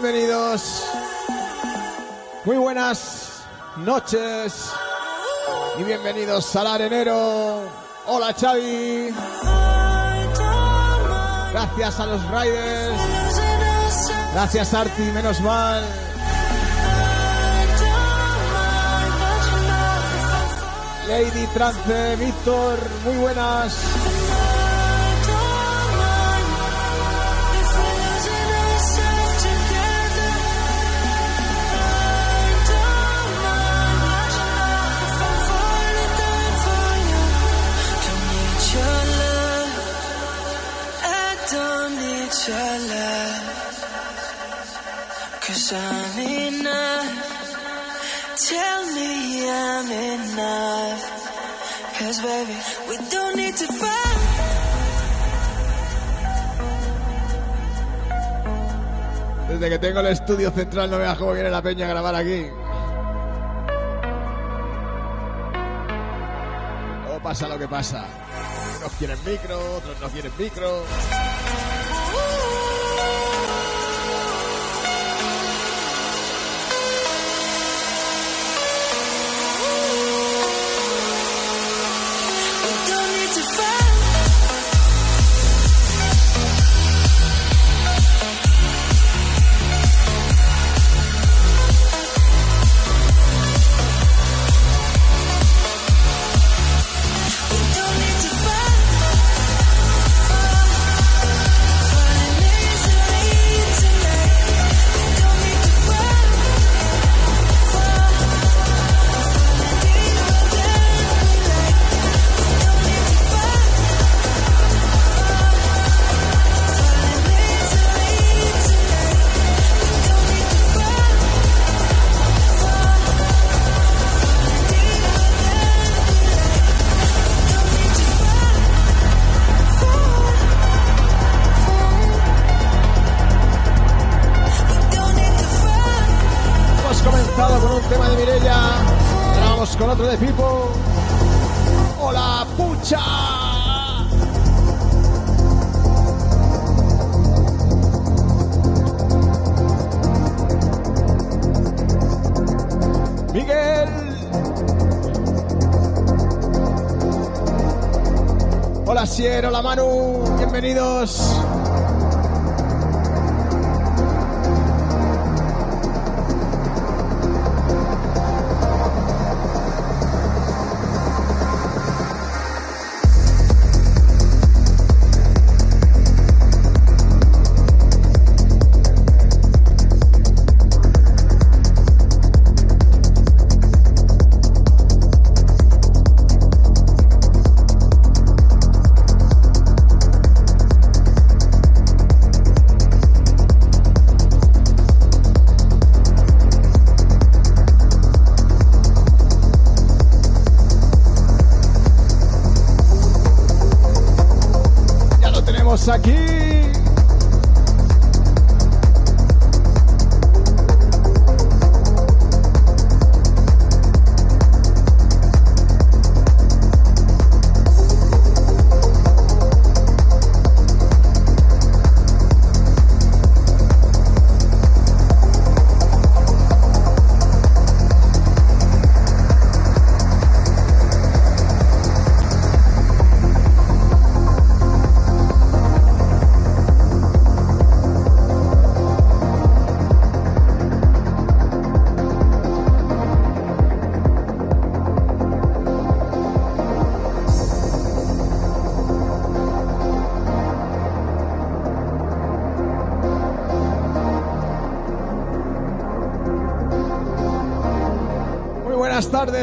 bienvenidos. Muy buenas noches y bienvenidos al arenero. Hola Xavi. Gracias a los riders. Gracias Arti, menos mal. Lady Trance, Víctor, muy buenas. Desde que tengo el estudio central no veas cómo viene la peña a grabar aquí. O pasa lo que pasa. Unos quieren micro, otros no quieren micro.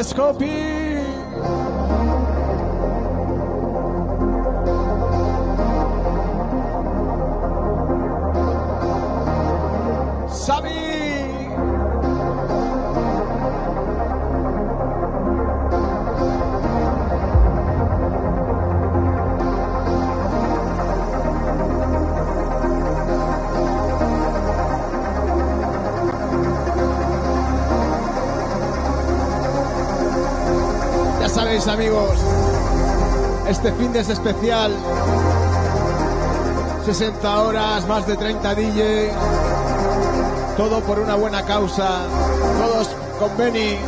Escopia. Viernes especial. 60 horas, más de 30 DJ. Todo por una buena causa. Todos con Benny.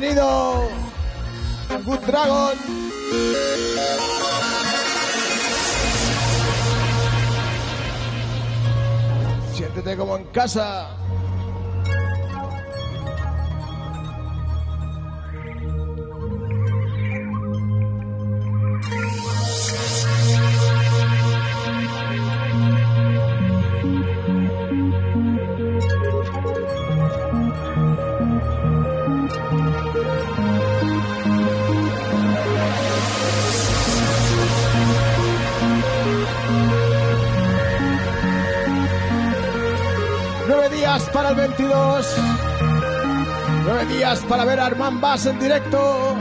Venido Good Dragon. Siéntete como en casa. 22. Nueve días para ver a Armand Bass en directo.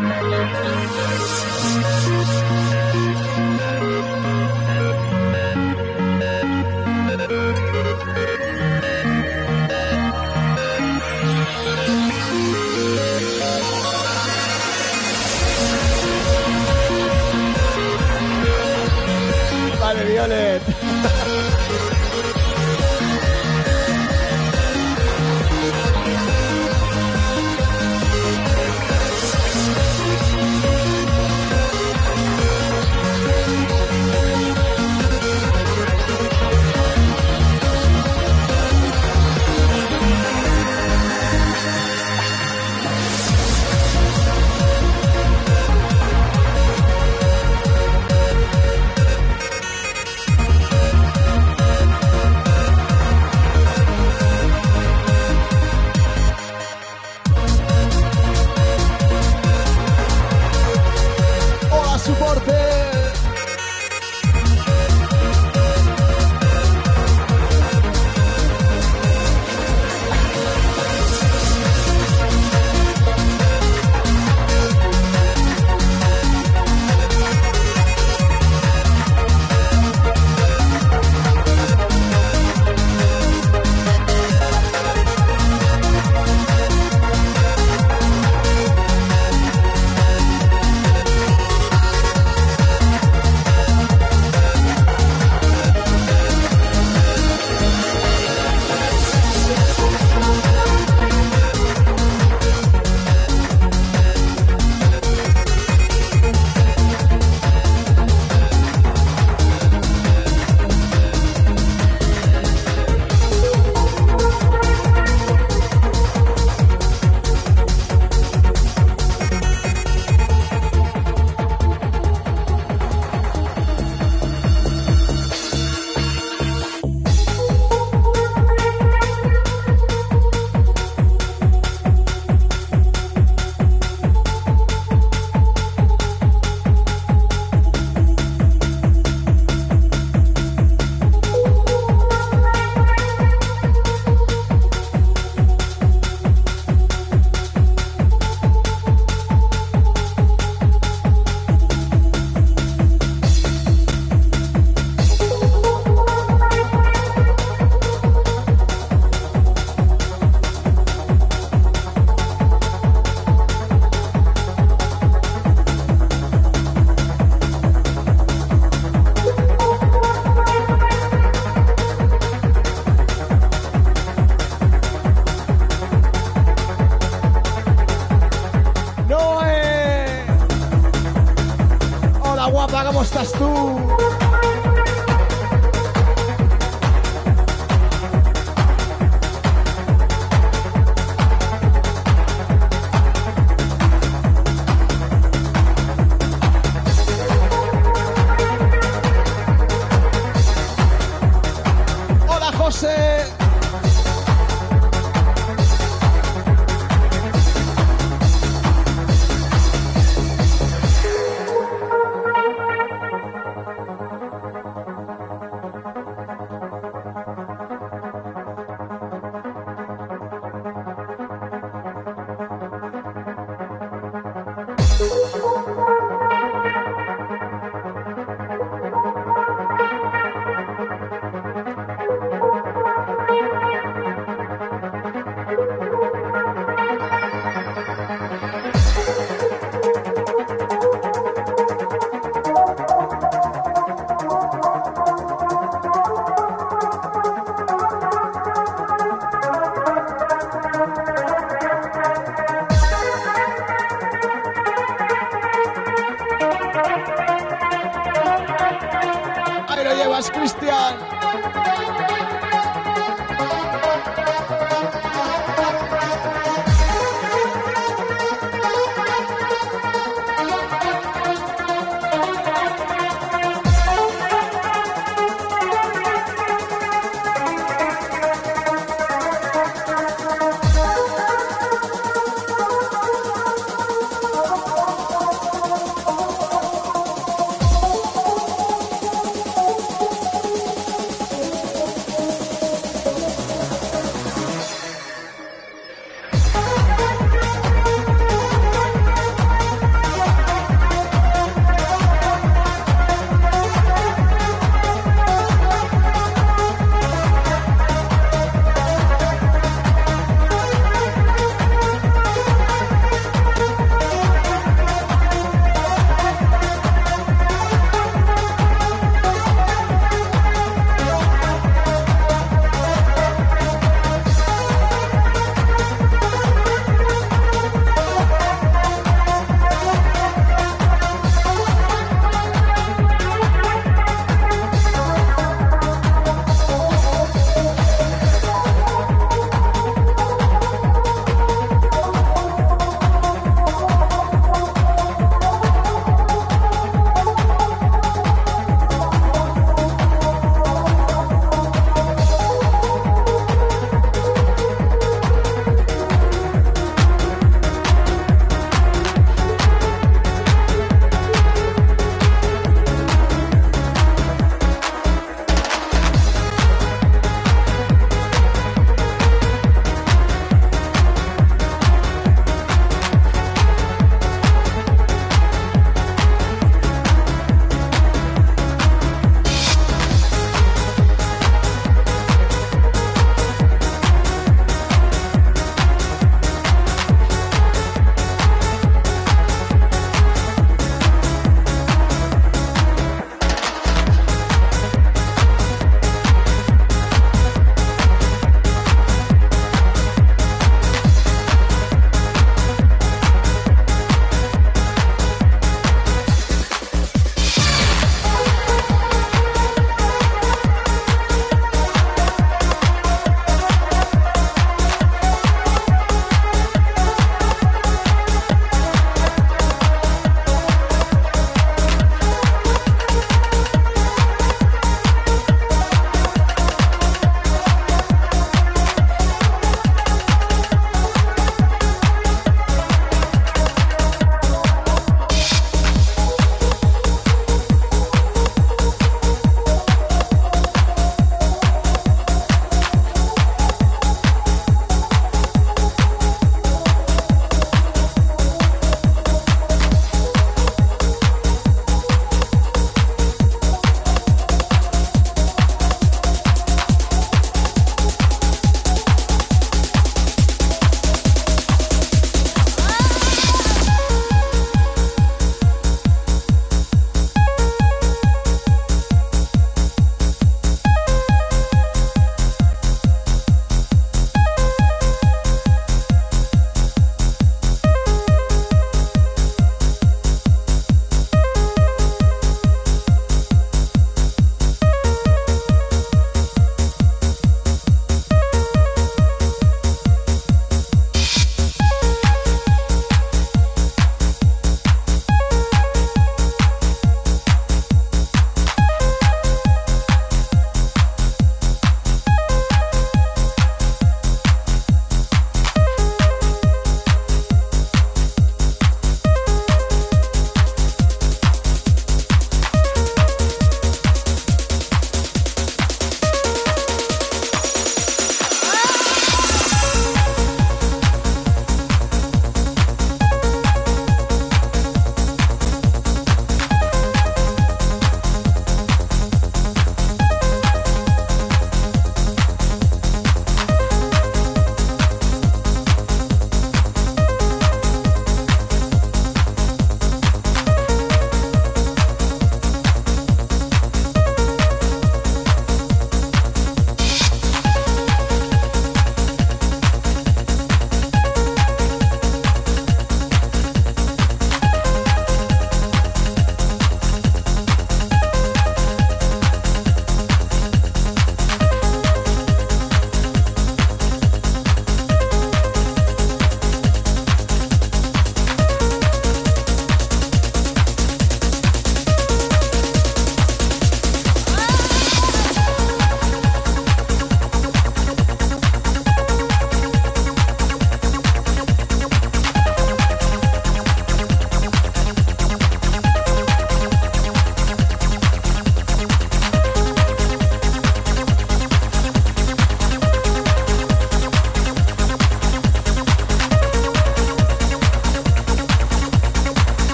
lo llevas, Cristian.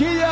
Faquilla.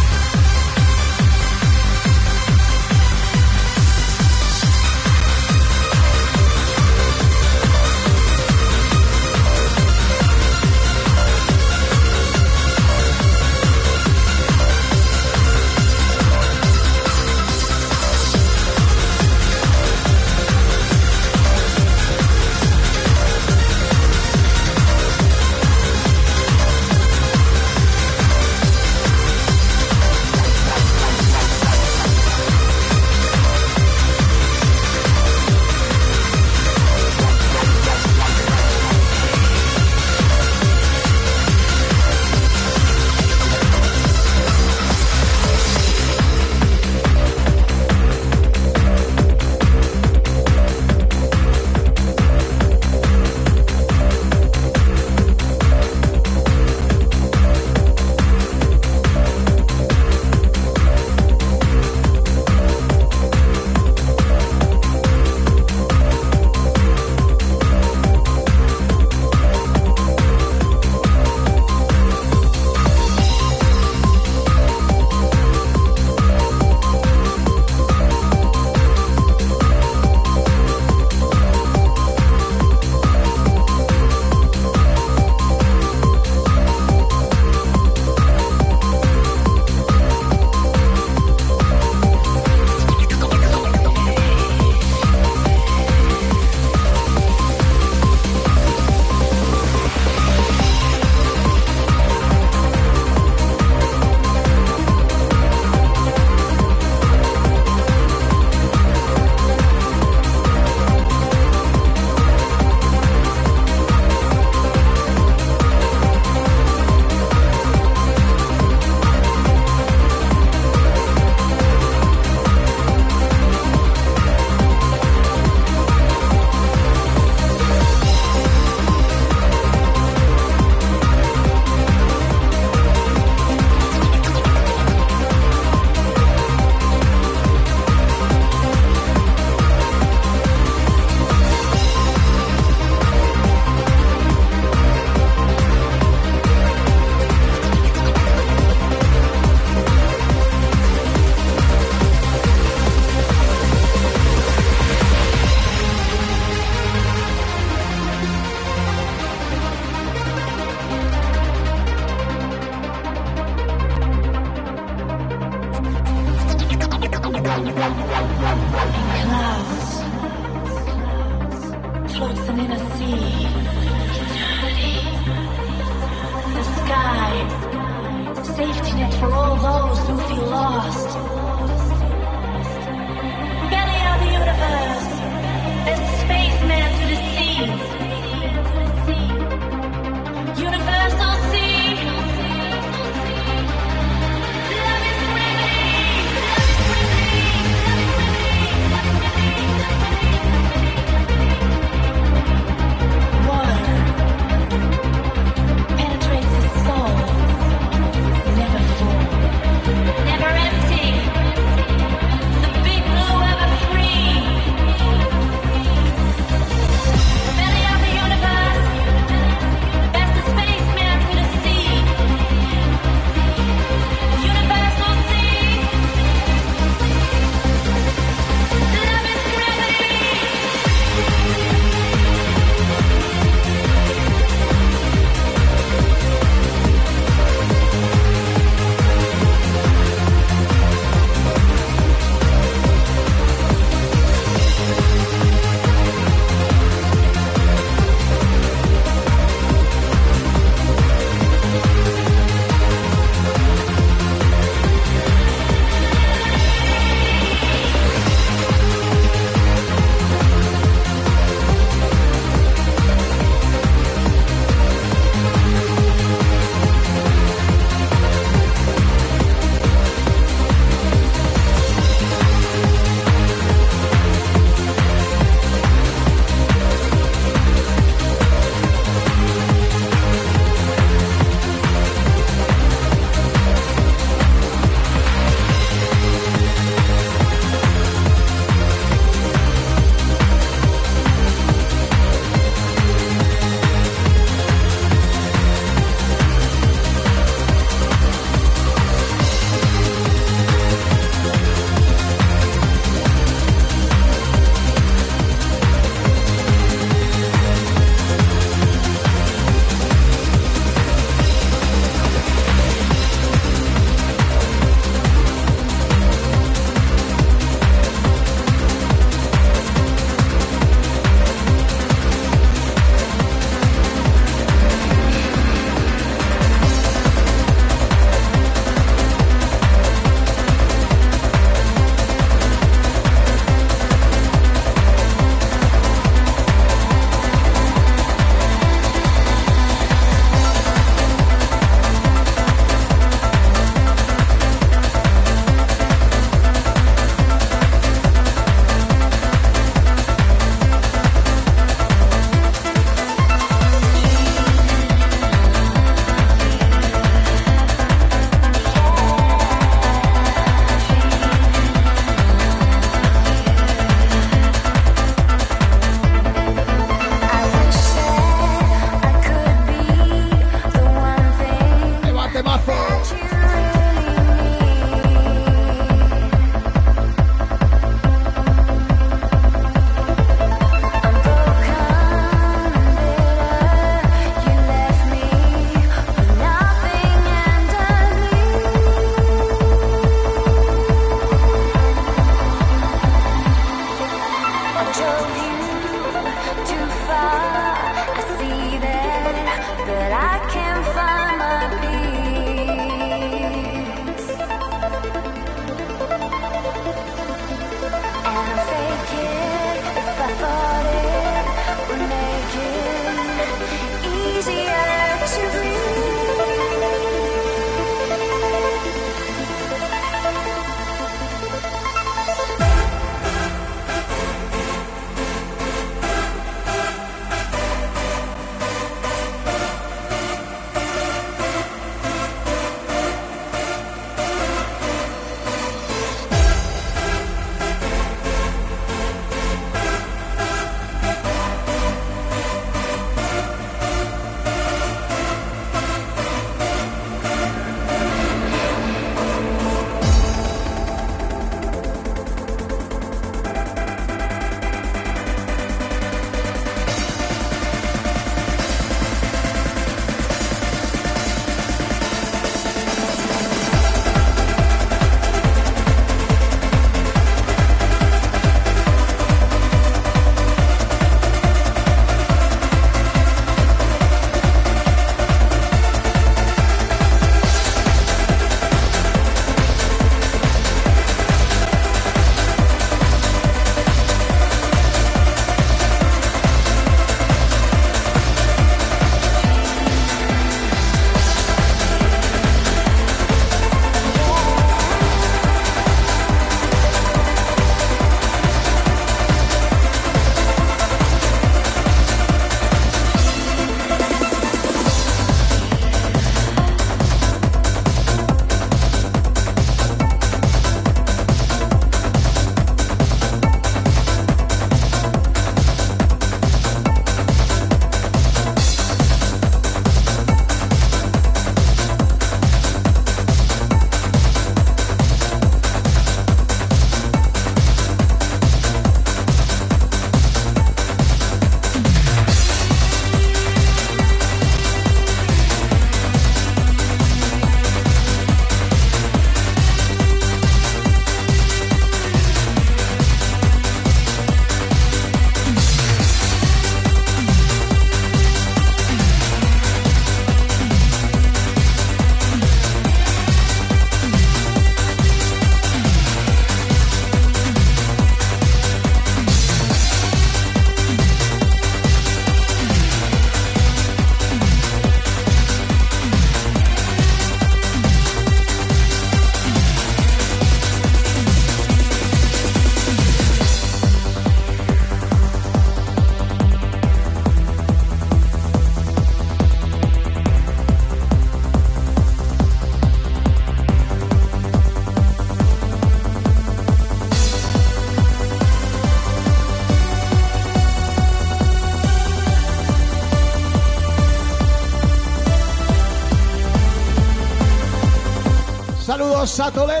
Chatolet.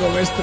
Me.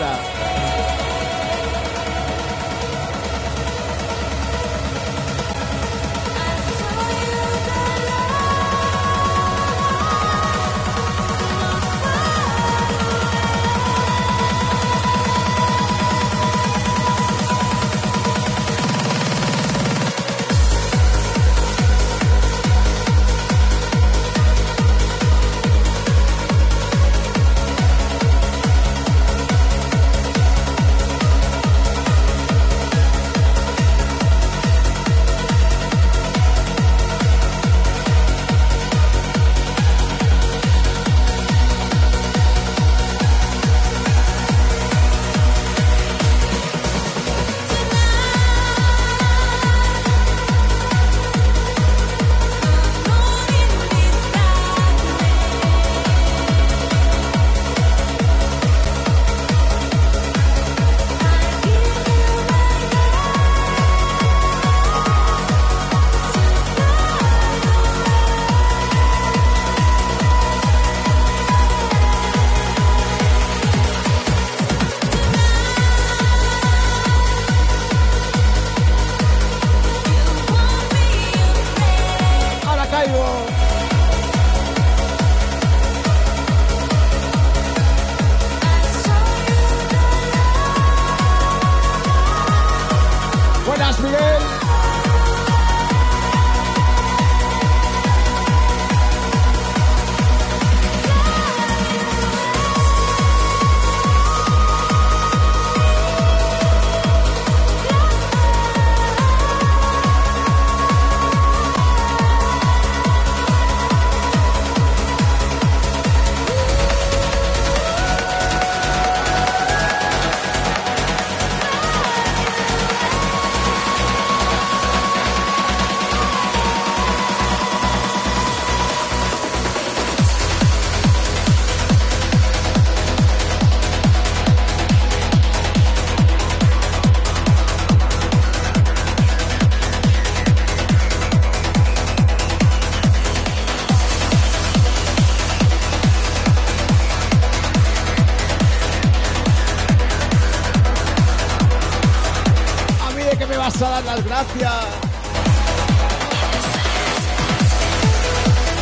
No caigo, maestra. las gracias.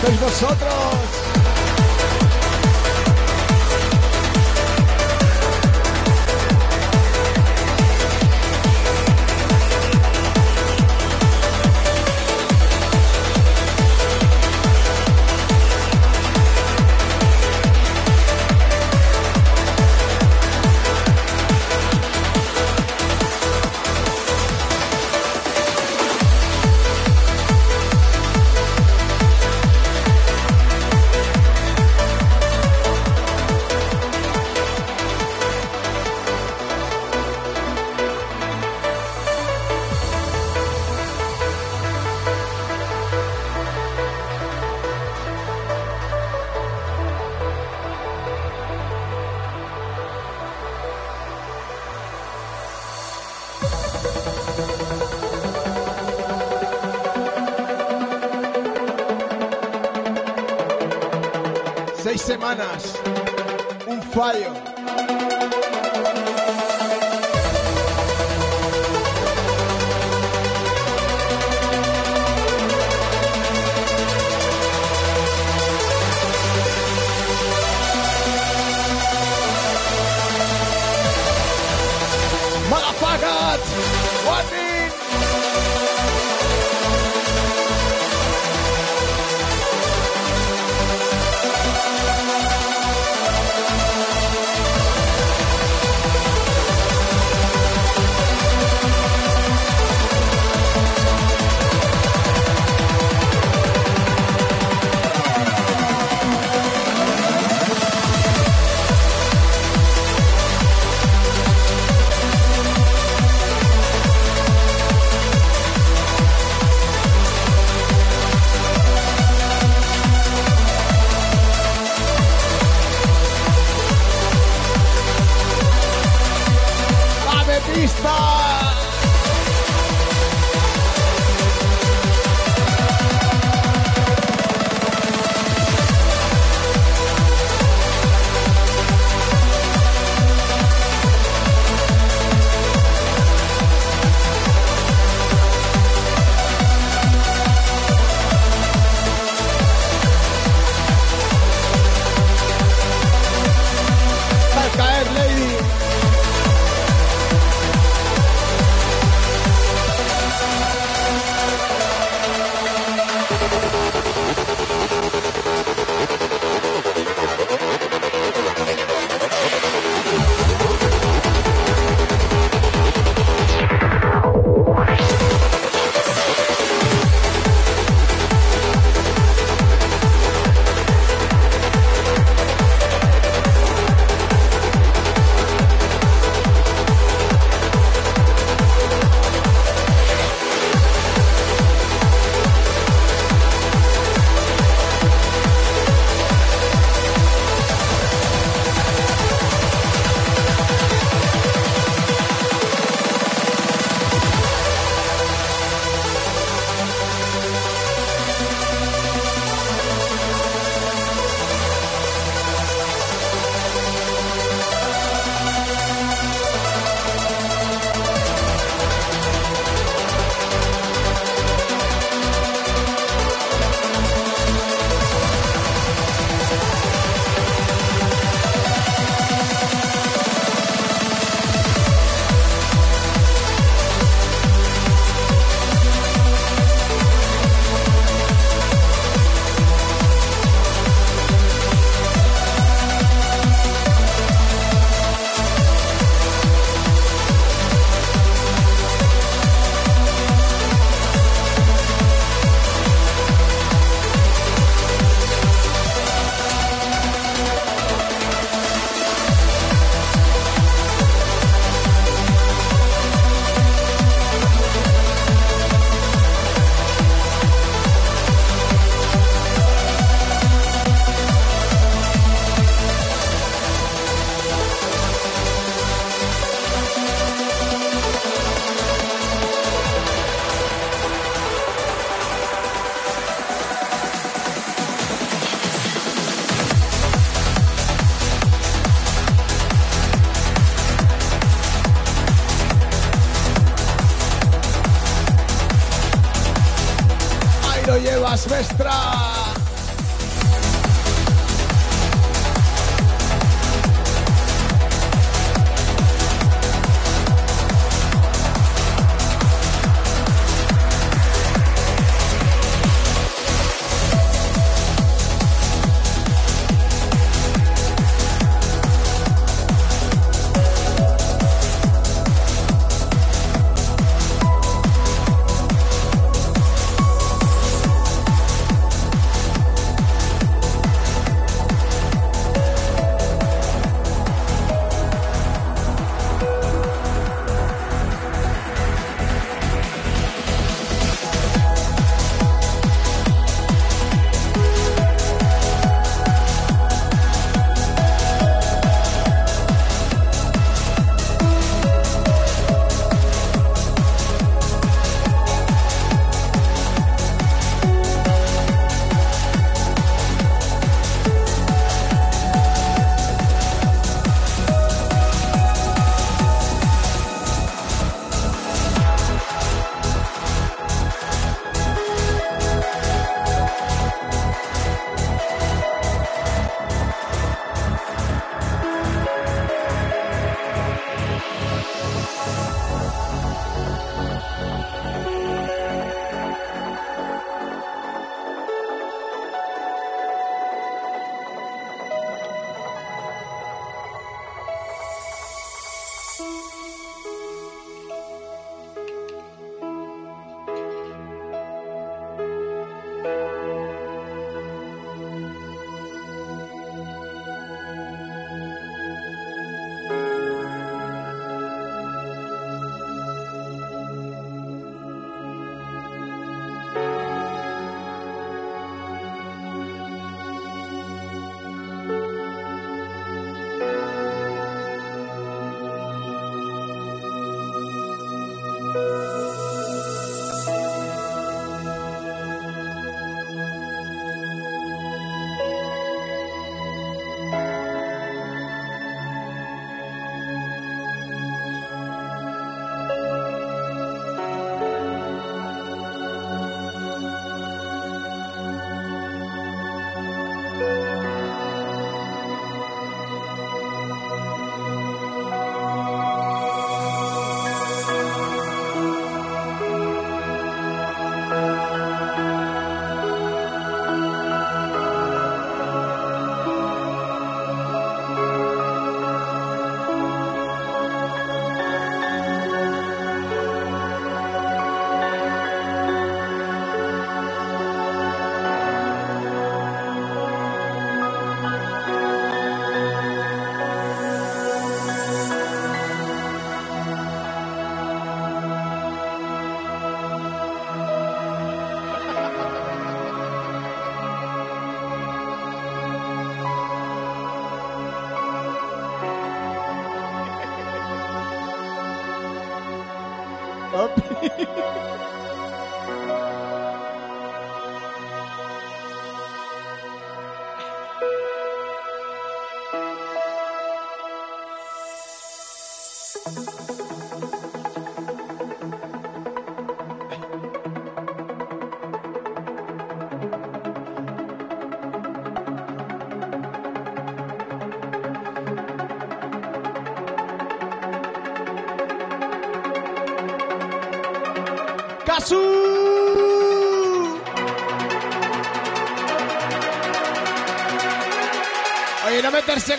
Sois vosotros.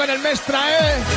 Con el Mestra, ¿eh?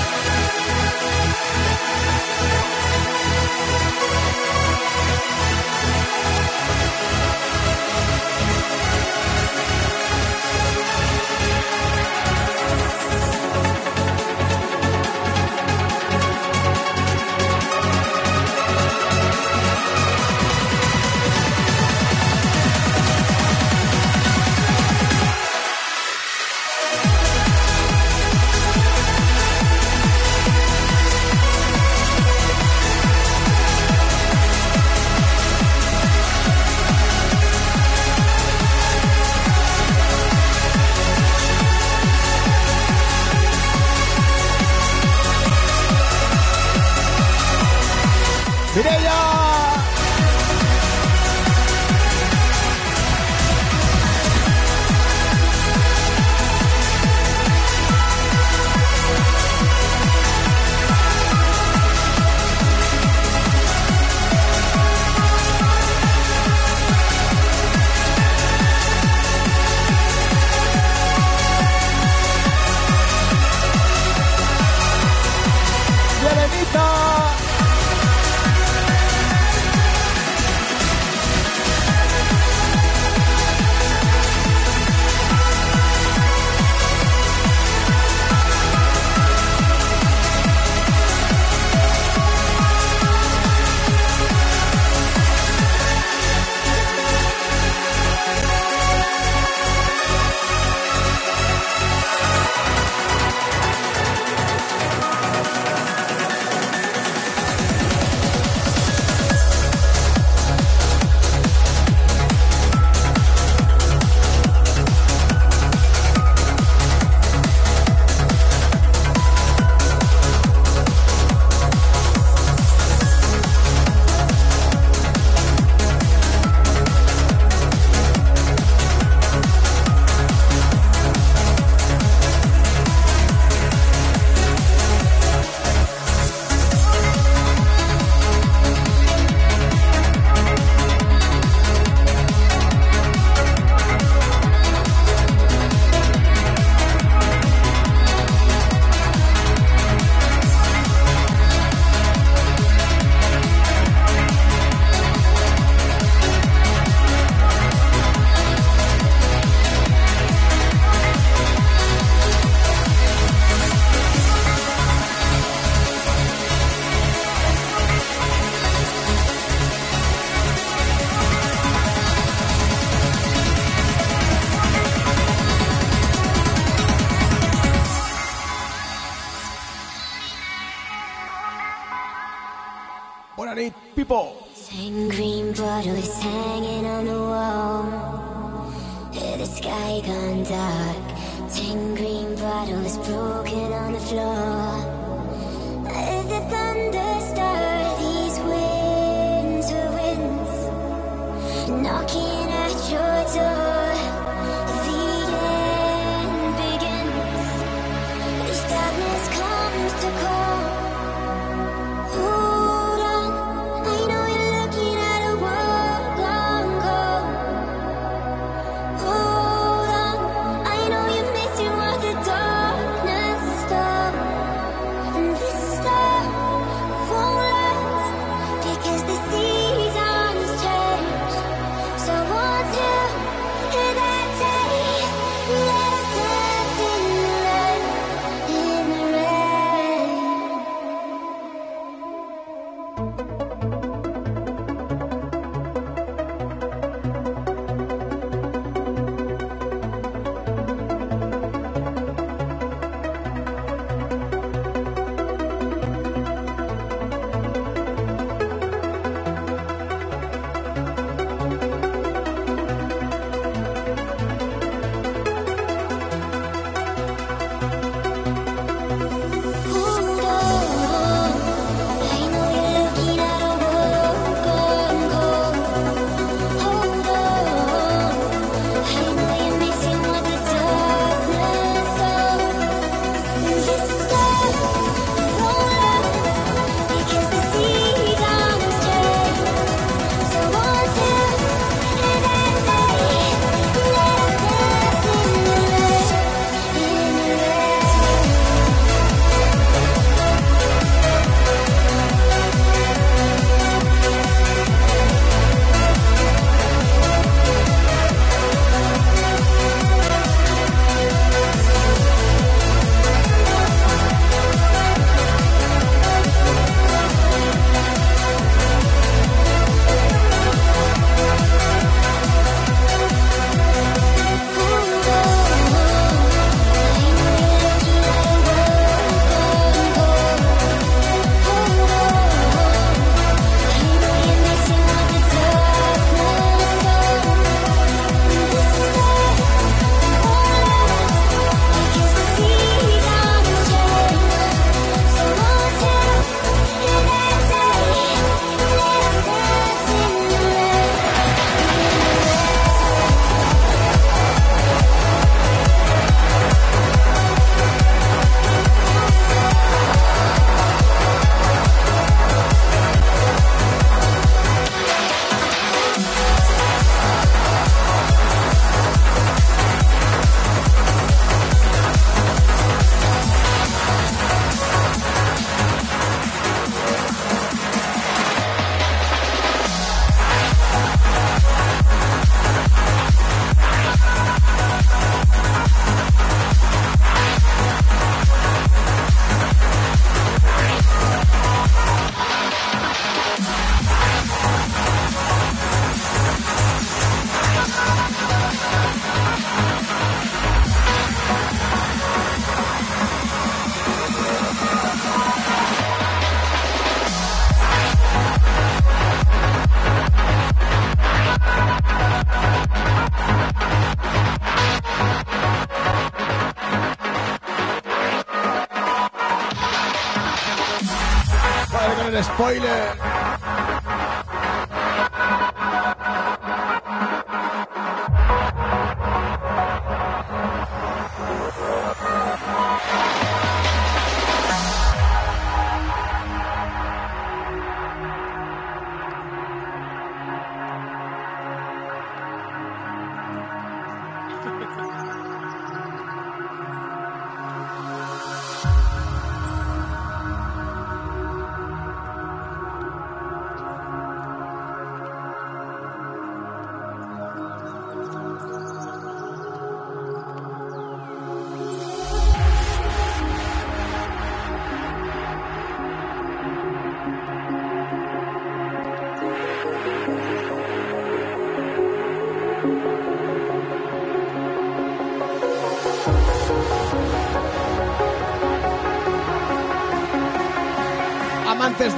Spoiler.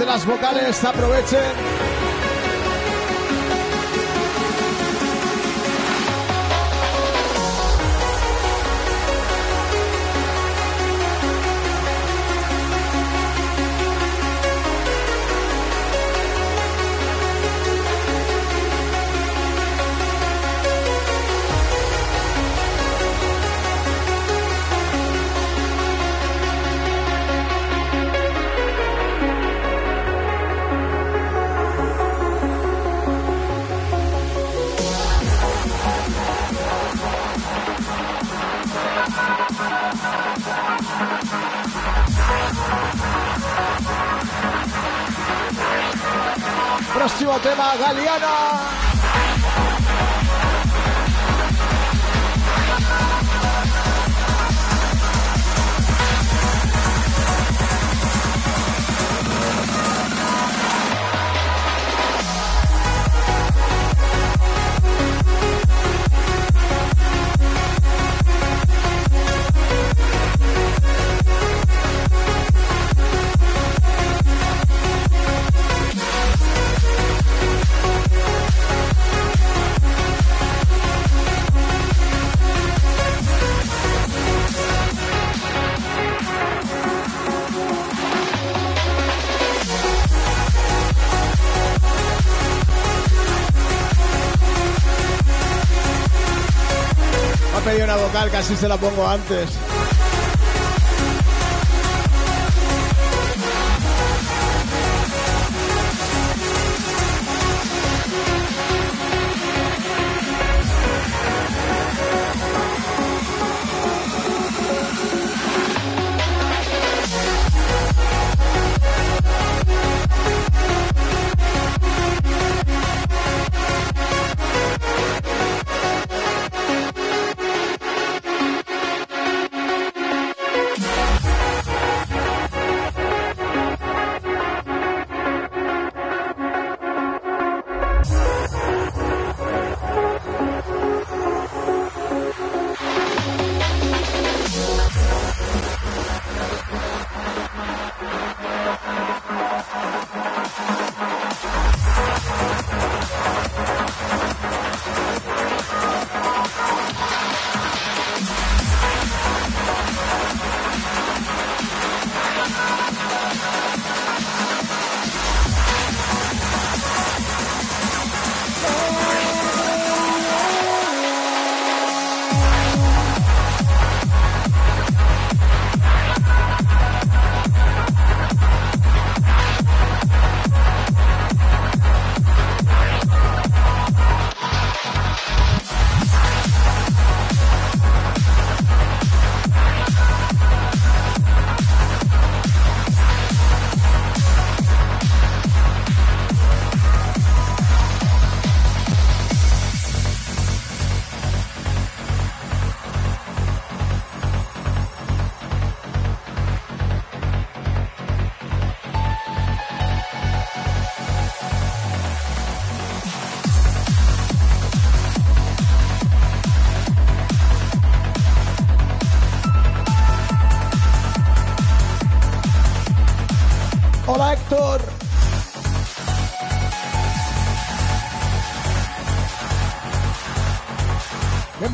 las vocales aprovechen. pedido una vocal, casi se la pongo antes.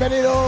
bienvenidos.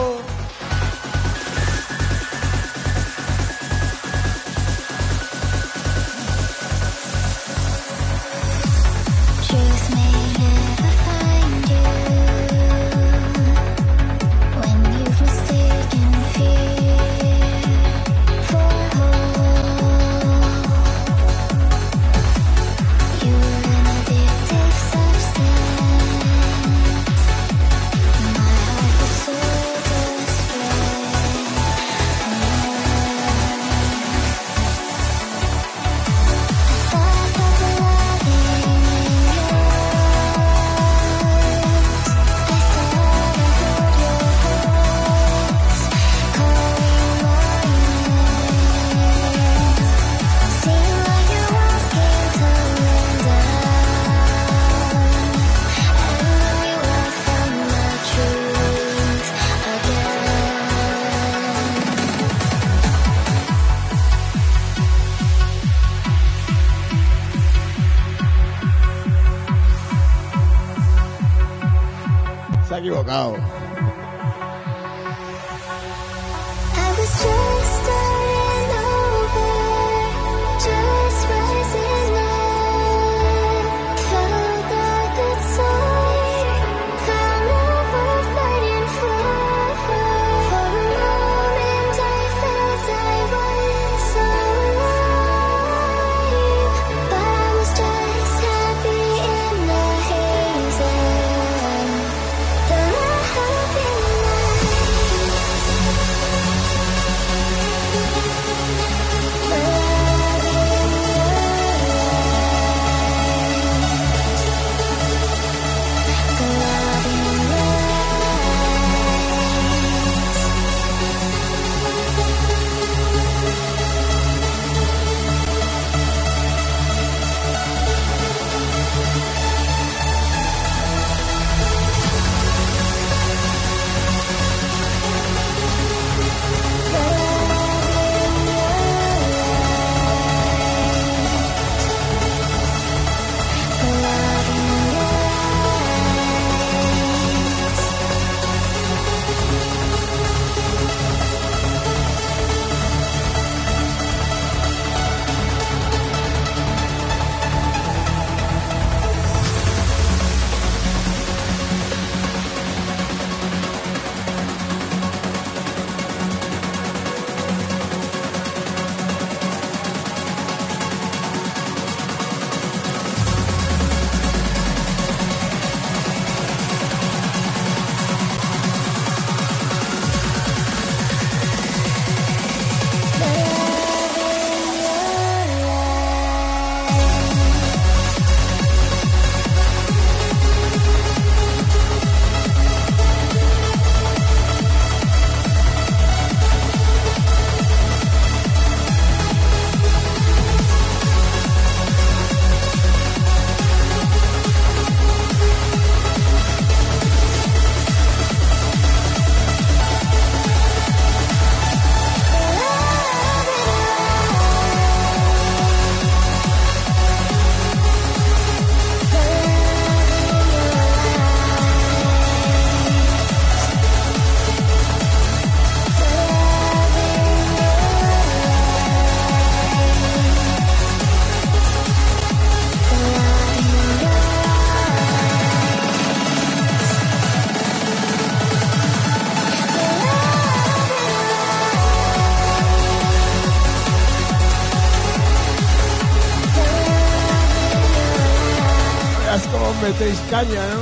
Caña, ¿no?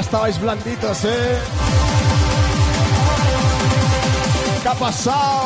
estabais blanditos, ¿eh? ¿Qué ha pasado?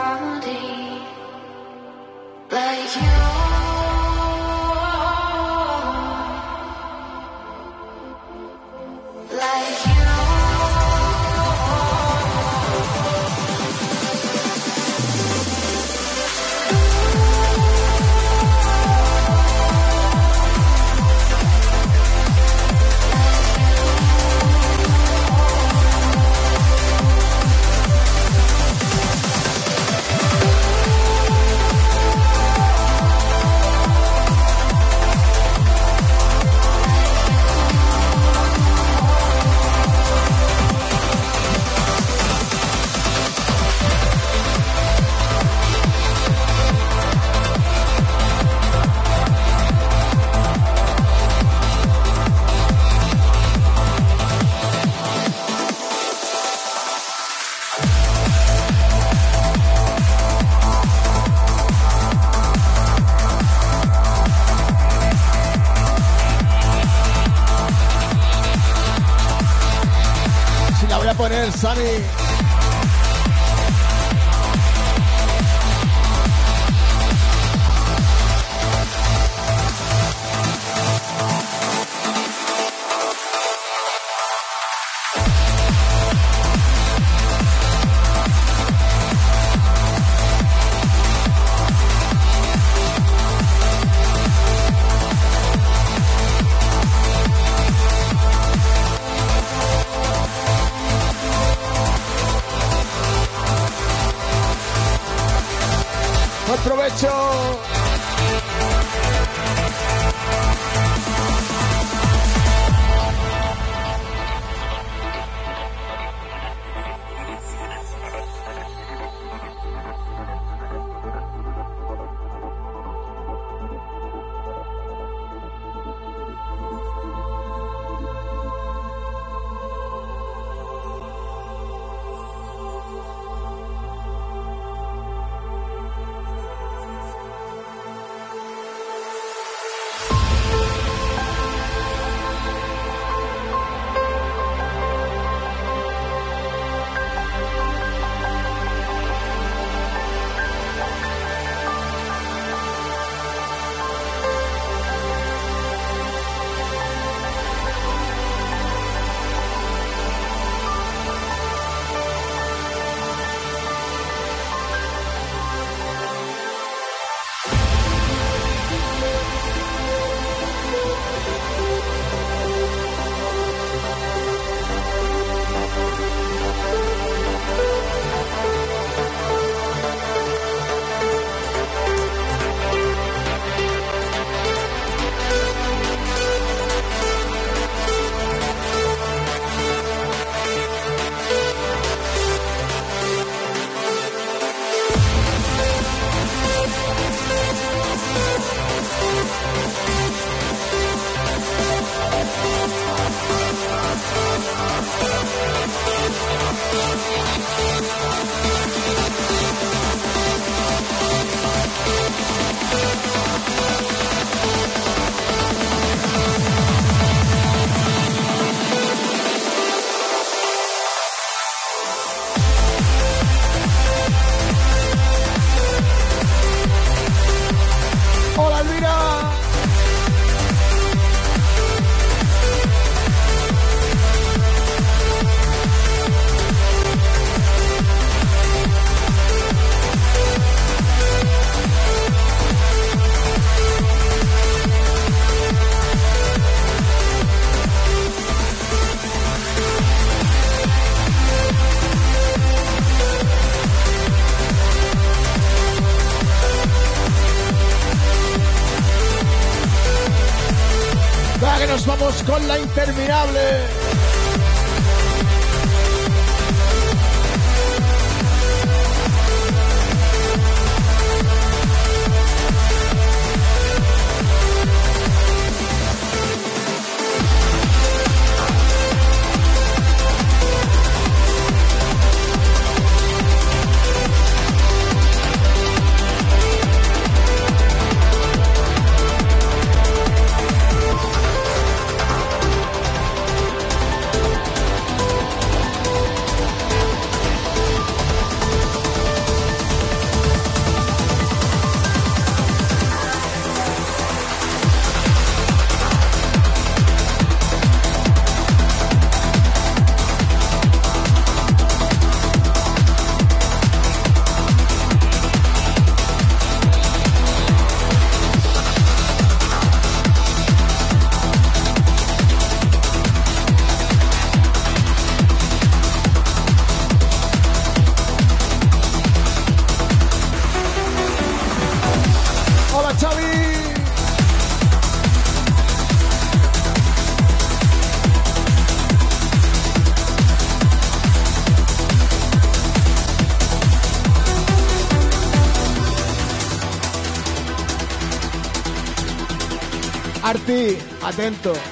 contento.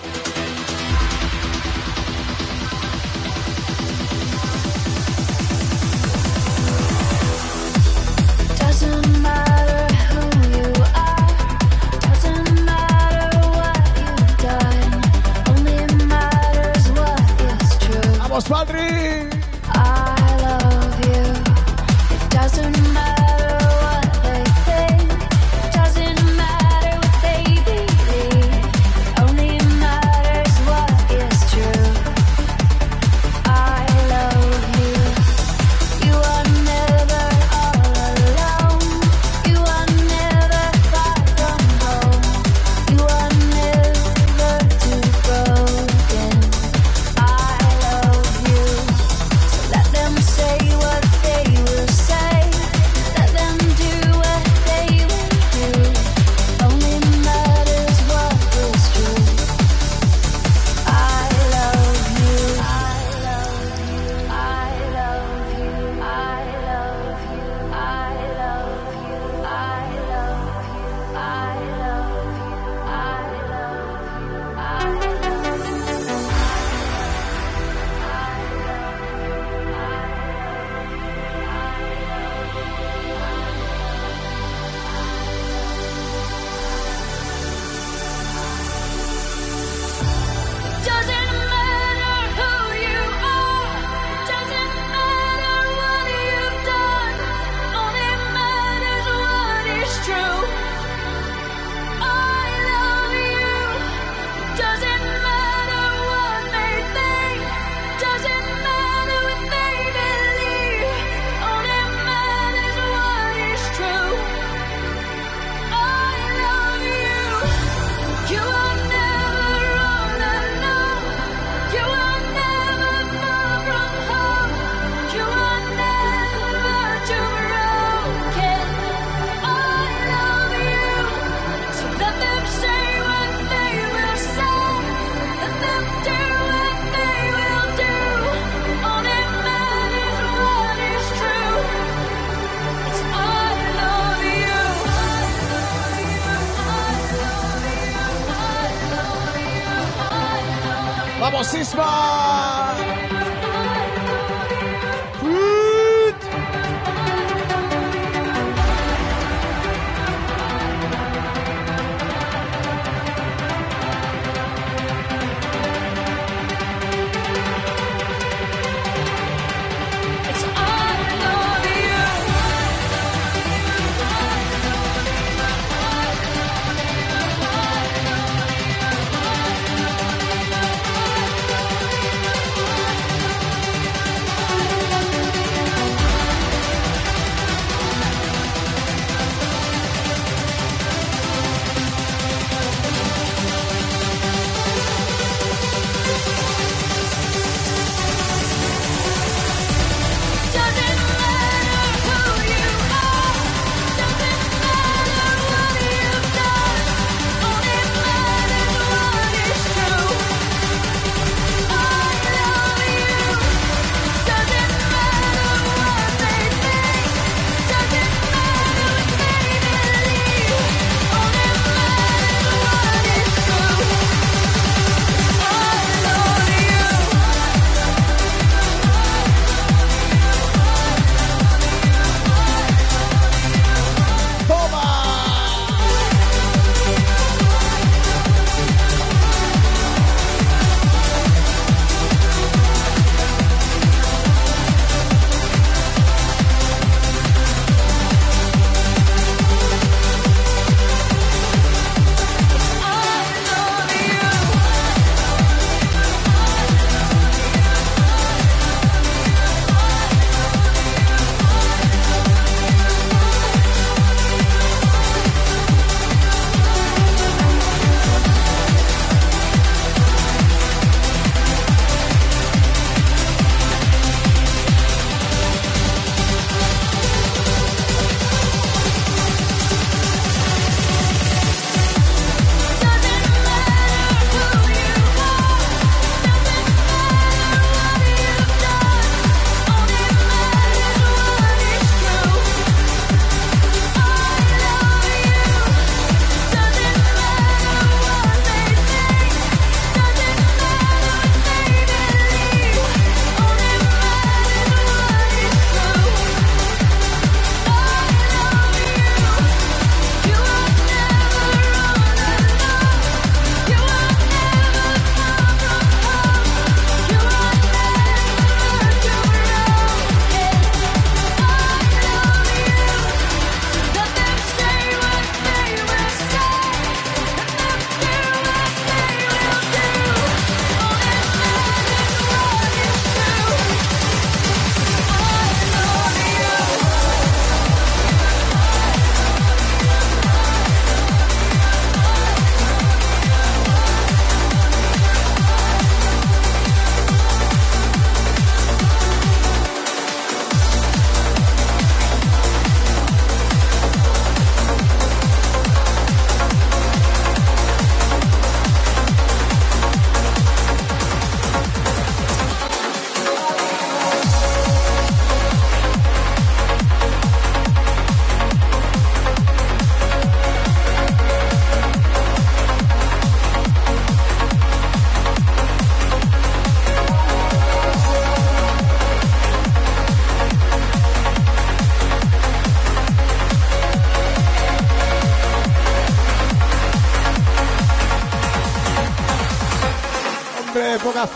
Heard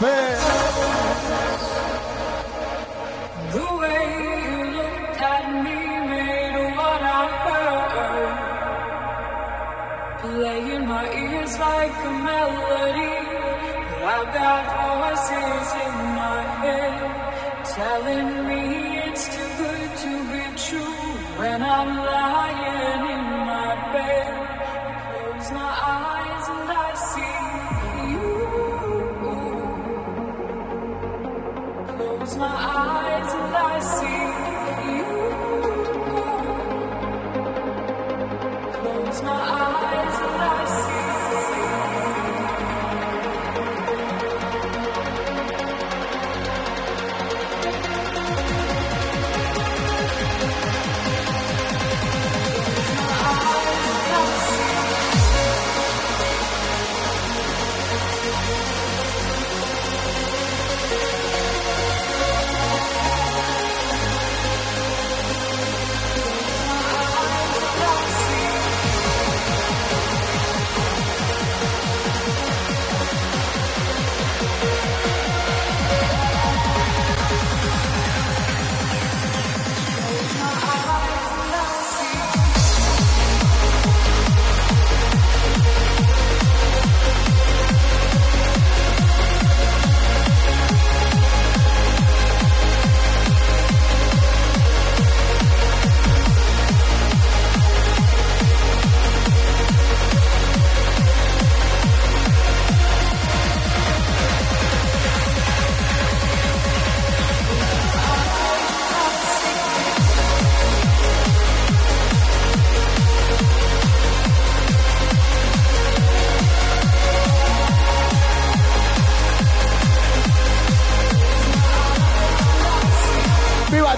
play in my ears like a melody. I've got voices in my head telling me it's too good to be true. When I'm lying in my bed, I close my eyes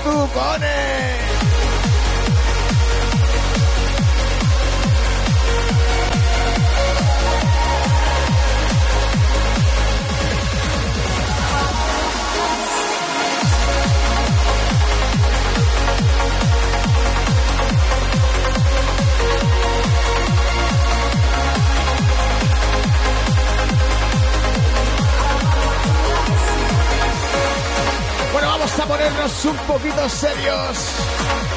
Bubones. A ponernos un poquito serios.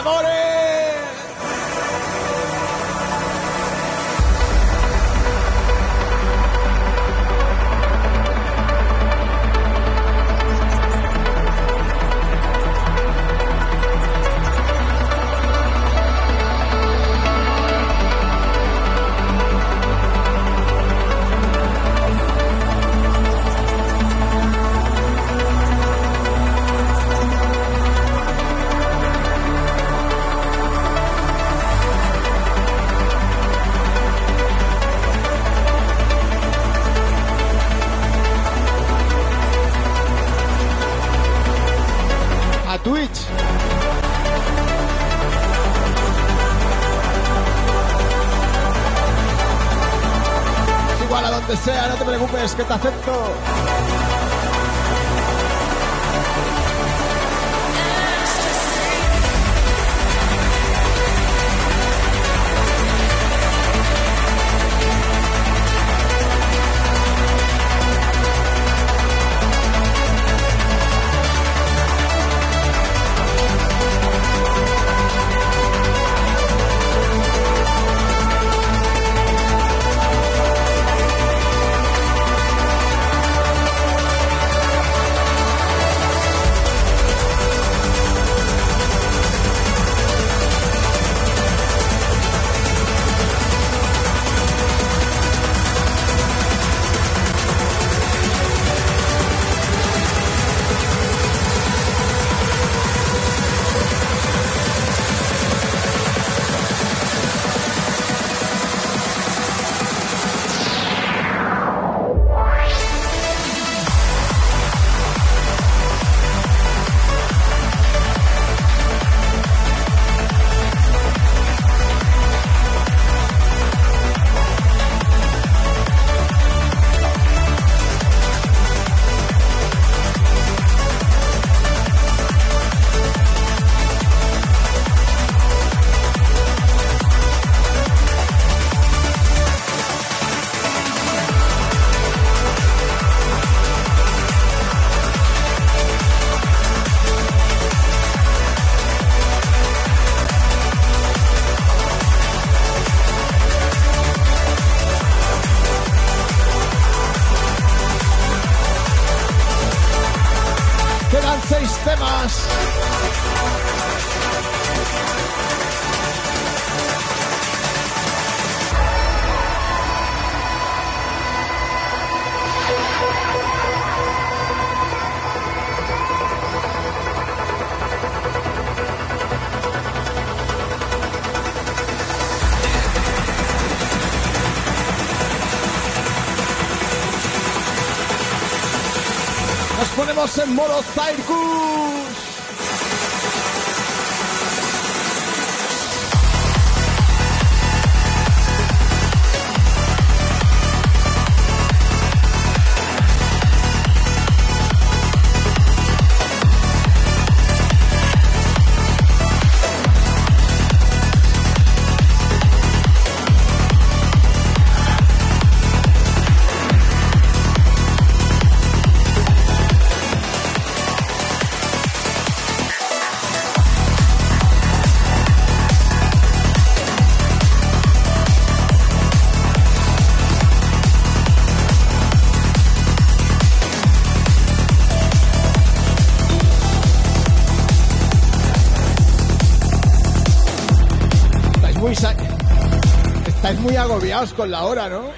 ¡Amores! Preocupes, que te acepto. Nos ponemos en modo Circus. Agobiados con la hora, ¿no?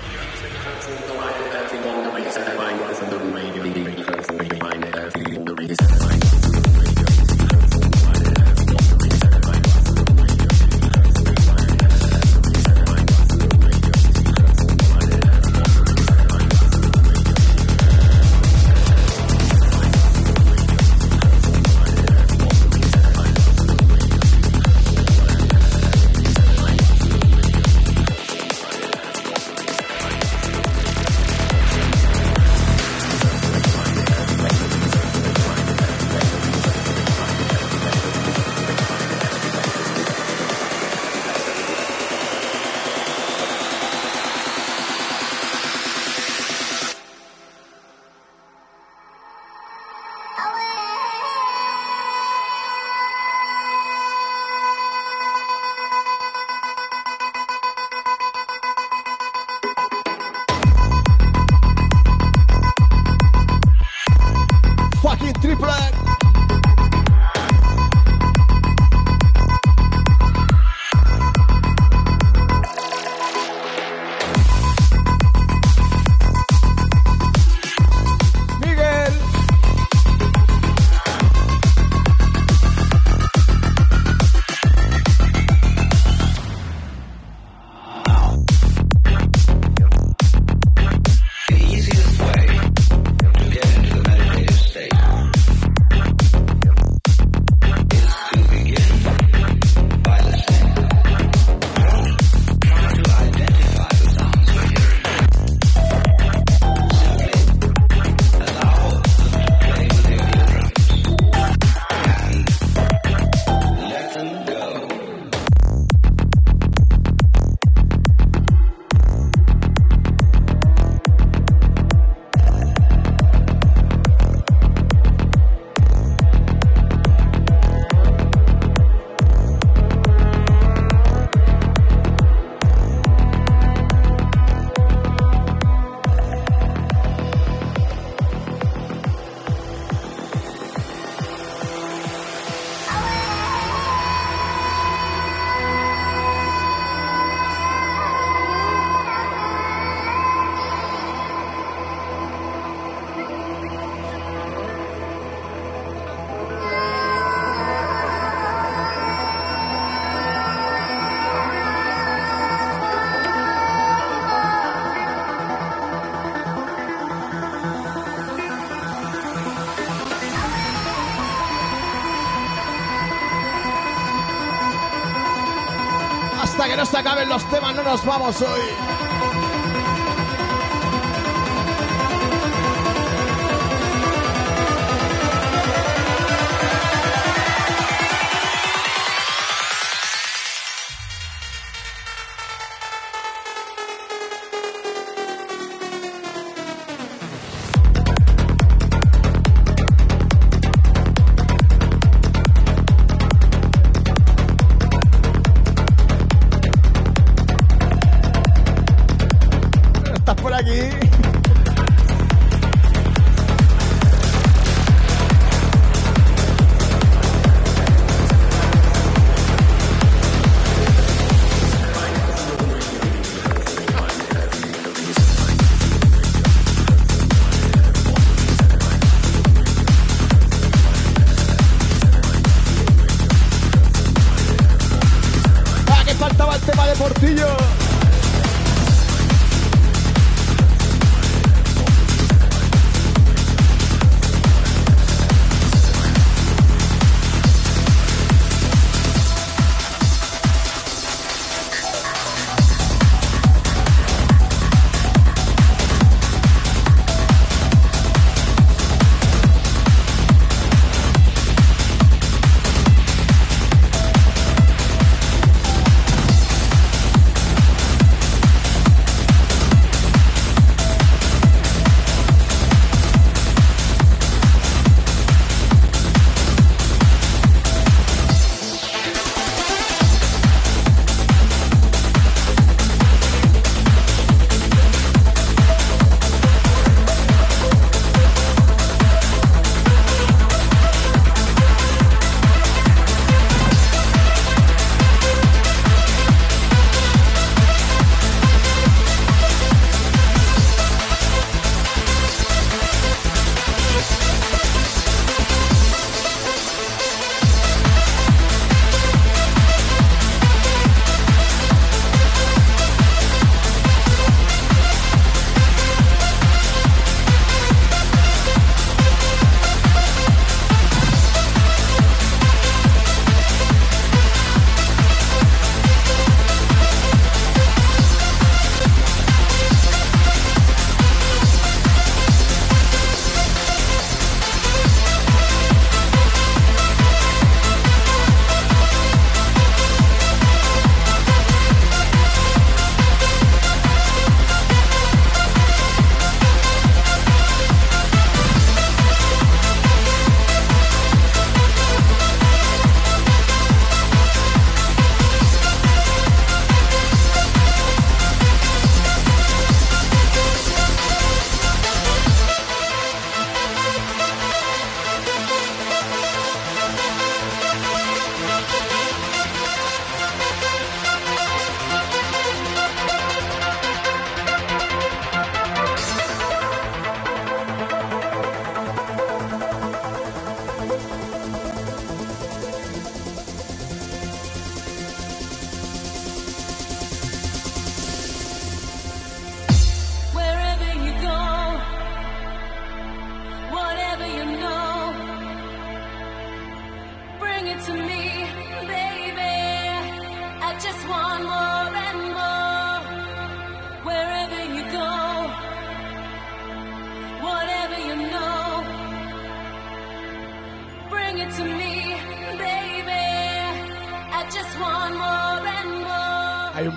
se acaben los temas, no nos vamos hoy.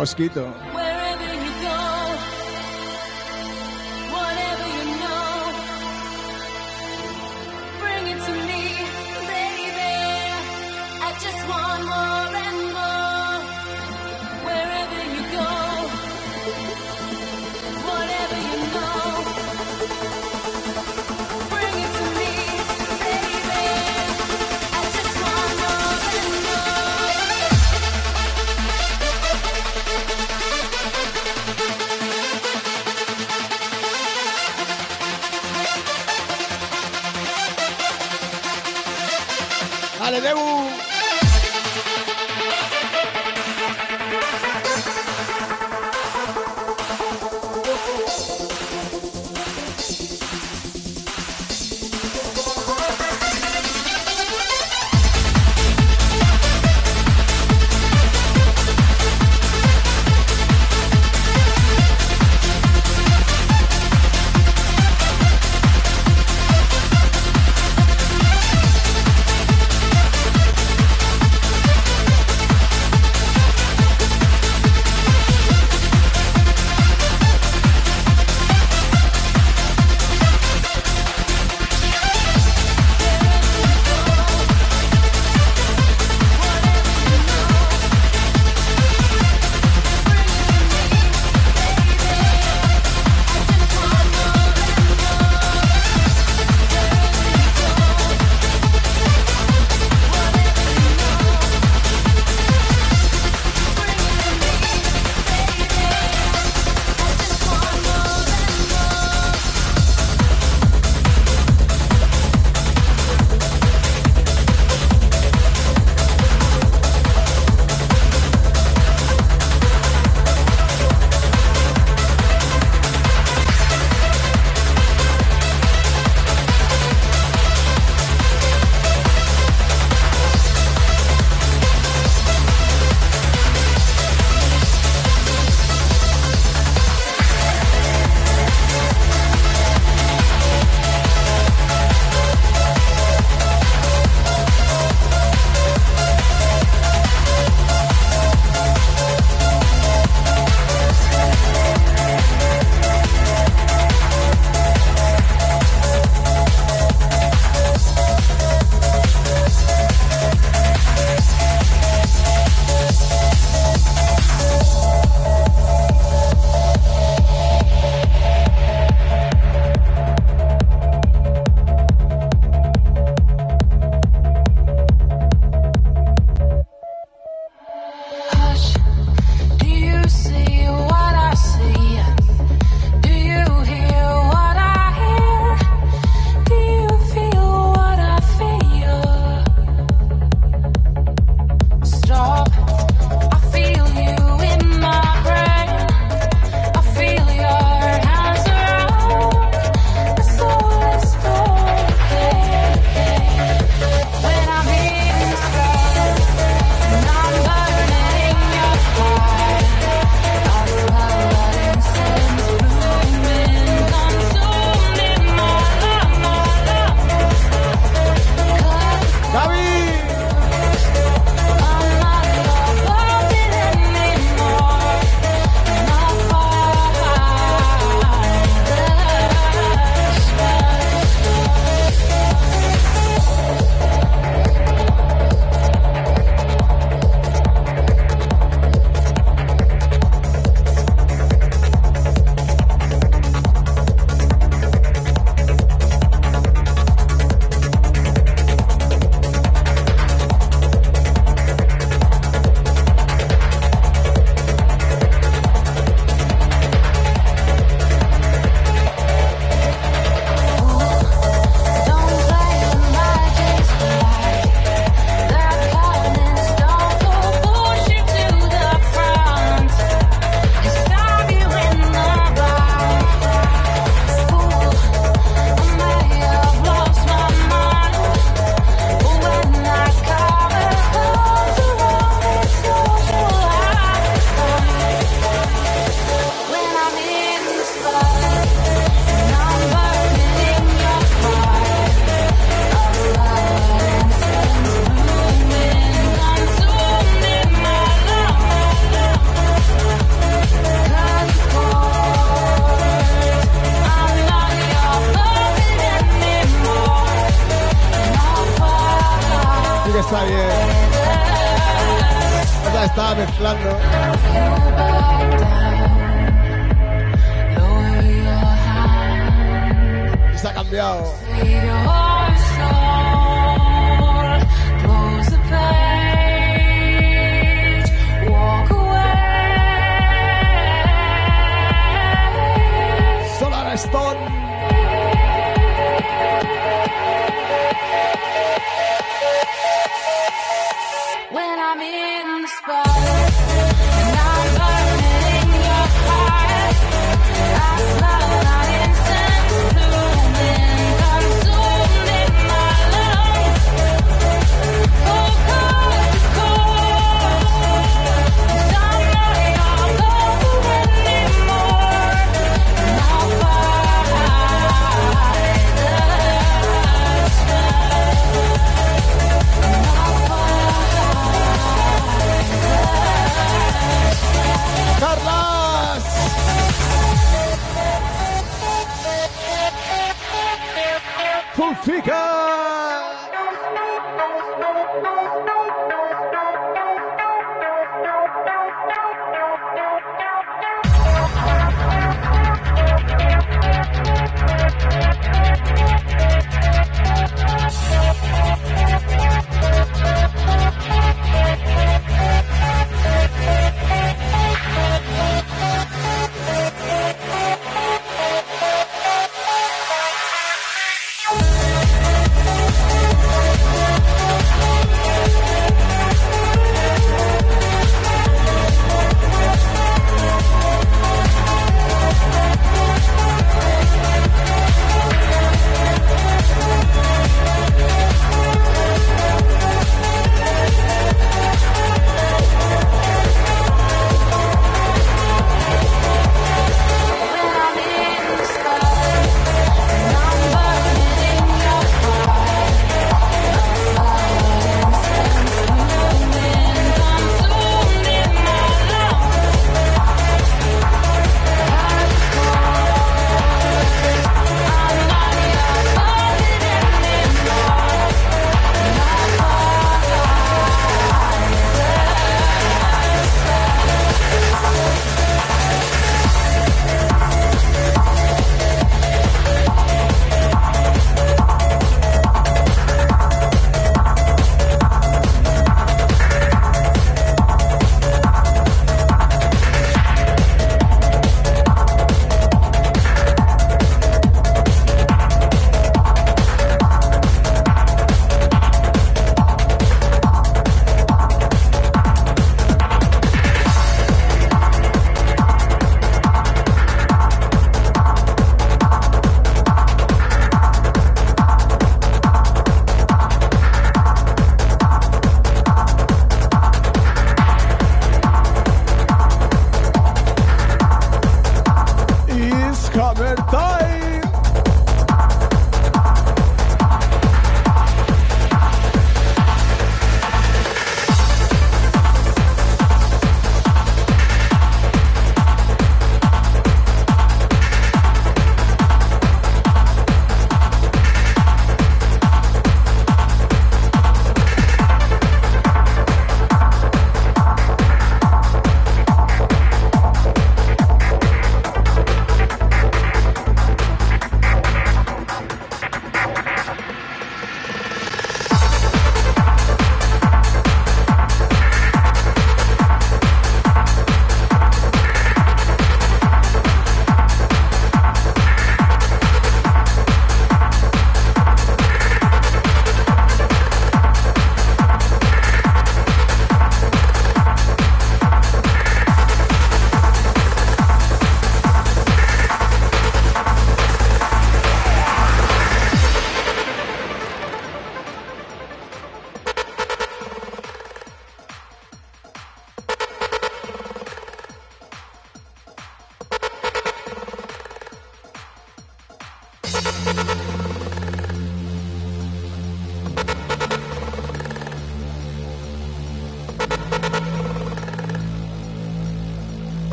måske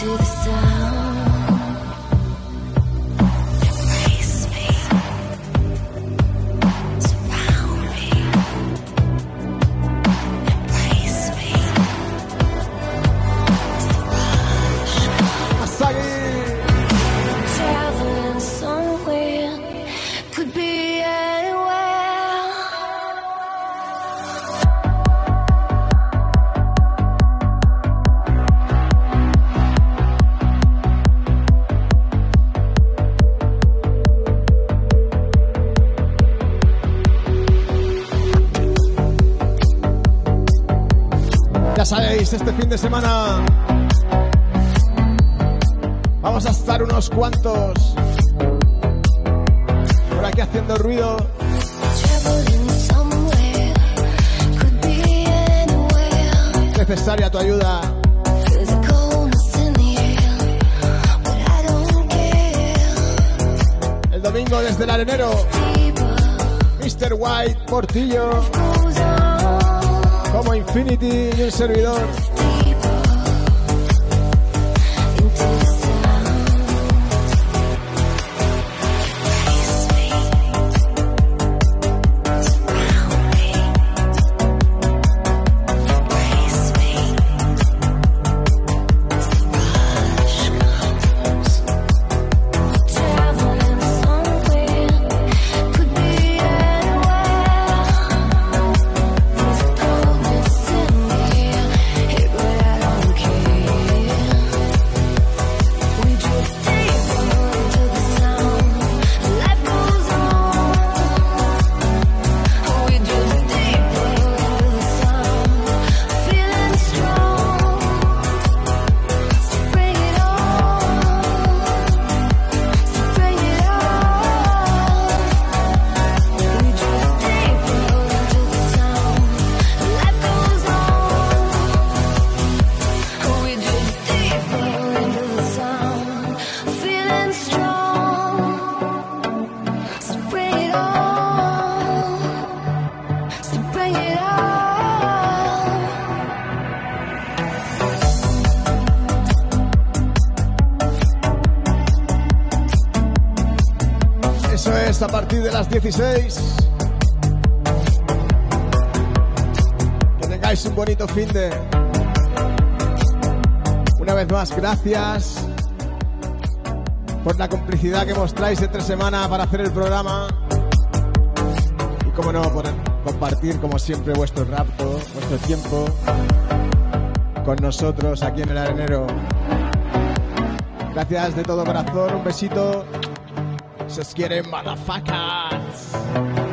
to the Portillo, como Infinity y un servidor. 16. Que tengáis un bonito fin de. Una vez más, gracias por la complicidad que mostráis entre semana para hacer el programa. Y como no, por compartir como siempre vuestro rapto, vuestro tiempo con nosotros aquí en el arenero. Gracias de todo corazón, un besito. just get getting motherfuckers.